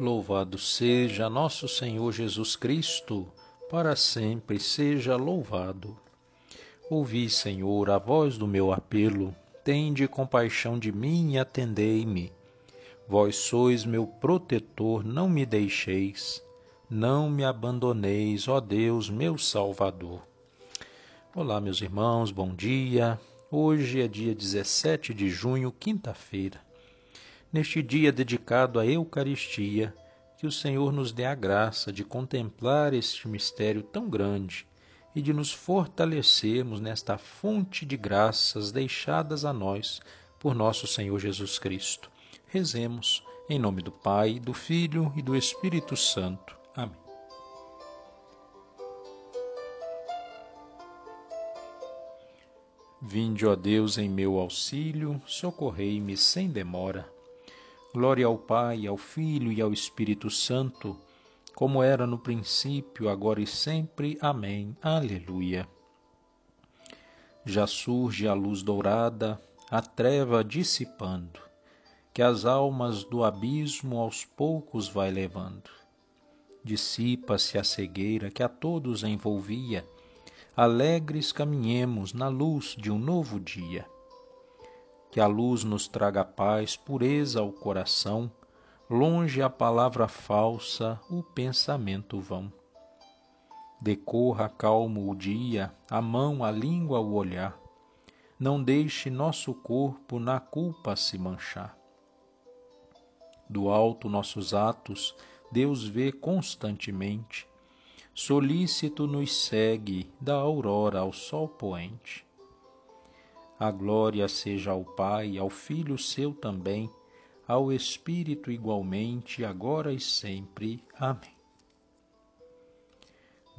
Louvado seja nosso Senhor Jesus Cristo, para sempre seja louvado. Ouvi, Senhor, a voz do meu apelo, tende compaixão de mim e atendei-me. Vós sois meu protetor, não me deixeis, não me abandoneis, ó Deus, meu Salvador. Olá, meus irmãos, bom dia. Hoje é dia 17 de junho, quinta-feira neste dia dedicado à Eucaristia, que o Senhor nos dê a graça de contemplar este mistério tão grande e de nos fortalecermos nesta fonte de graças deixadas a nós por nosso Senhor Jesus Cristo. Rezemos em nome do Pai, do Filho e do Espírito Santo. Amém. Vinde, ó Deus, em meu auxílio, socorrei-me sem demora. Glória ao Pai, ao Filho e ao Espírito Santo, como era no princípio, agora e sempre. Amém. Aleluia. Já surge a luz dourada, a treva dissipando, que as almas do abismo aos poucos vai levando. Dissipa-se a cegueira que a todos envolvia, alegres caminhemos na luz de um novo dia que a luz nos traga paz, pureza ao coração, longe a palavra falsa, o pensamento vão. Decorra calmo o dia, a mão, a língua, o olhar. Não deixe nosso corpo na culpa se manchar. Do alto nossos atos, Deus vê constantemente. Solícito nos segue, da aurora ao sol poente a glória seja ao Pai, ao Filho seu também, ao Espírito igualmente, agora e sempre. Amém.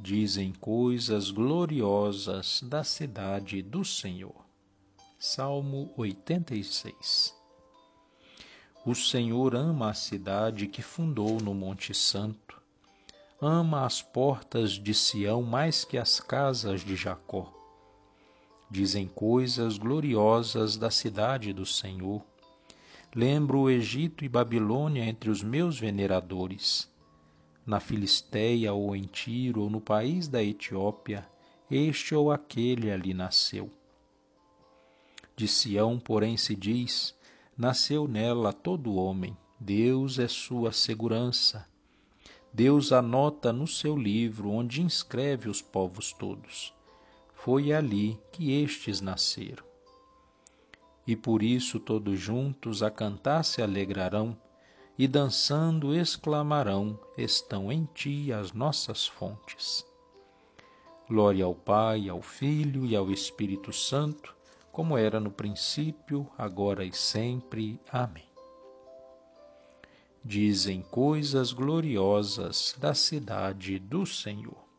Dizem coisas gloriosas da cidade do Senhor. Salmo 86 O Senhor ama a cidade que fundou no Monte Santo. Ama as portas de Sião mais que as casas de Jacó dizem coisas gloriosas da cidade do Senhor. Lembro o Egito e Babilônia entre os meus veneradores. Na Filisteia ou em Tiro ou no país da Etiópia, este ou aquele ali nasceu. De Sião, porém, se diz: nasceu nela todo homem, Deus é sua segurança. Deus anota no seu livro onde inscreve os povos todos foi ali que estes nasceram. E por isso todos juntos a cantar se alegrarão, e dançando exclamarão: Estão em ti as nossas fontes. Glória ao Pai, ao Filho e ao Espírito Santo, como era no princípio, agora e sempre. Amém. Dizem coisas gloriosas da cidade do Senhor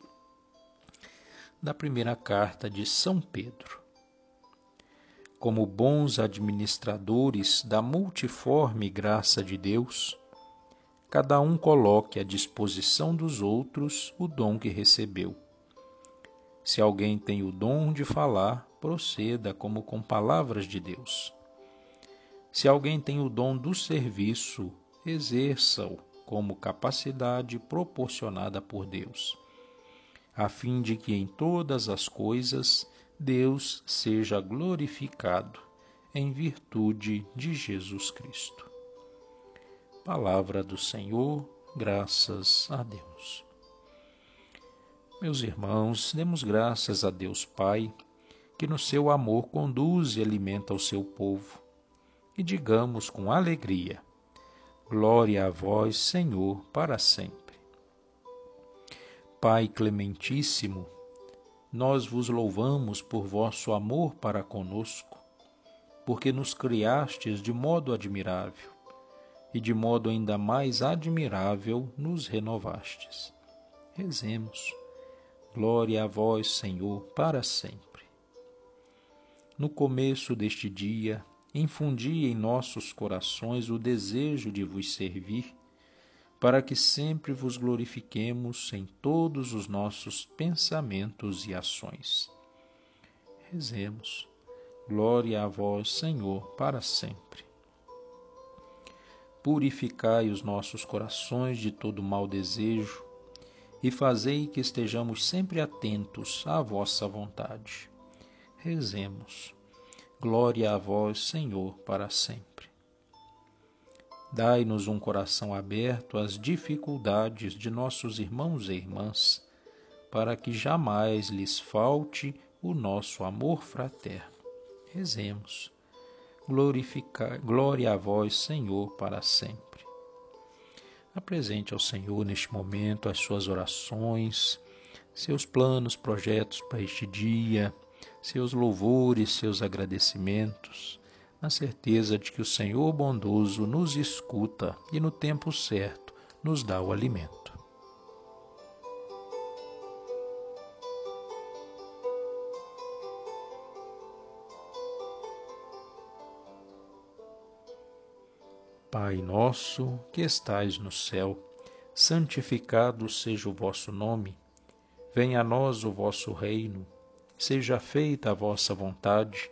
da primeira carta de São Pedro. Como bons administradores da multiforme graça de Deus, cada um coloque à disposição dos outros o dom que recebeu. Se alguém tem o dom de falar, proceda como com palavras de Deus. Se alguém tem o dom do serviço, exerça-o como capacidade proporcionada por Deus a fim de que em todas as coisas Deus seja glorificado em virtude de Jesus Cristo. Palavra do Senhor, graças a Deus. Meus irmãos, demos graças a Deus Pai, que no seu amor conduz e alimenta o seu povo, e digamos com alegria: Glória a vós, Senhor, para sempre. Pai Clementíssimo, nós vos louvamos por vosso amor para conosco, porque nos criastes de modo admirável, e de modo ainda mais admirável nos renovastes. Rezemos. Glória a vós, Senhor, para sempre. No começo deste dia, infundi em nossos corações o desejo de vos servir para que sempre vos glorifiquemos em todos os nossos pensamentos e ações. Rezemos. Glória a vós, Senhor, para sempre. purificai os nossos corações de todo mau desejo e fazei que estejamos sempre atentos à vossa vontade. Rezemos. Glória a vós, Senhor, para sempre. Dai-nos um coração aberto às dificuldades de nossos irmãos e irmãs, para que jamais lhes falte o nosso amor fraterno. Rezemos. Glorificar, glória a vós, Senhor, para sempre. Apresente ao Senhor neste momento as suas orações, seus planos, projetos para este dia, seus louvores, seus agradecimentos, na certeza de que o Senhor bondoso nos escuta e no tempo certo nos dá o alimento. Pai nosso que estais no céu, santificado seja o vosso nome. Venha a nós o vosso reino. Seja feita a vossa vontade,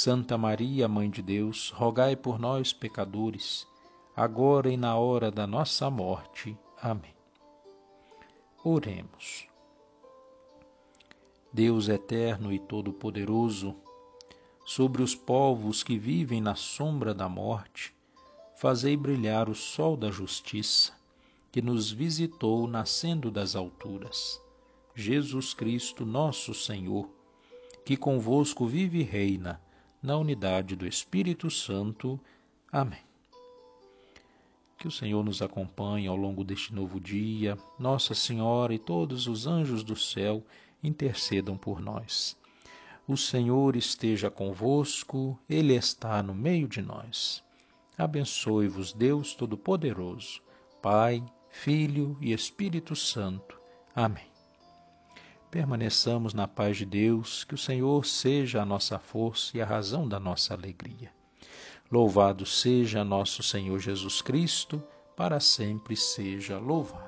Santa Maria, Mãe de Deus, rogai por nós, pecadores, agora e na hora da nossa morte. Amém. Oremos. Deus eterno e todo-poderoso, sobre os povos que vivem na sombra da morte, fazei brilhar o sol da justiça, que nos visitou nascendo das alturas. Jesus Cristo, nosso Senhor, que convosco vive e reina, na unidade do Espírito Santo. Amém. Que o Senhor nos acompanhe ao longo deste novo dia, Nossa Senhora e todos os anjos do céu intercedam por nós. O Senhor esteja convosco, Ele está no meio de nós. Abençoe-vos Deus Todo-Poderoso, Pai, Filho e Espírito Santo. Amém. Permaneçamos na paz de Deus, que o Senhor seja a nossa força e a razão da nossa alegria. Louvado seja nosso Senhor Jesus Cristo, para sempre seja louvado.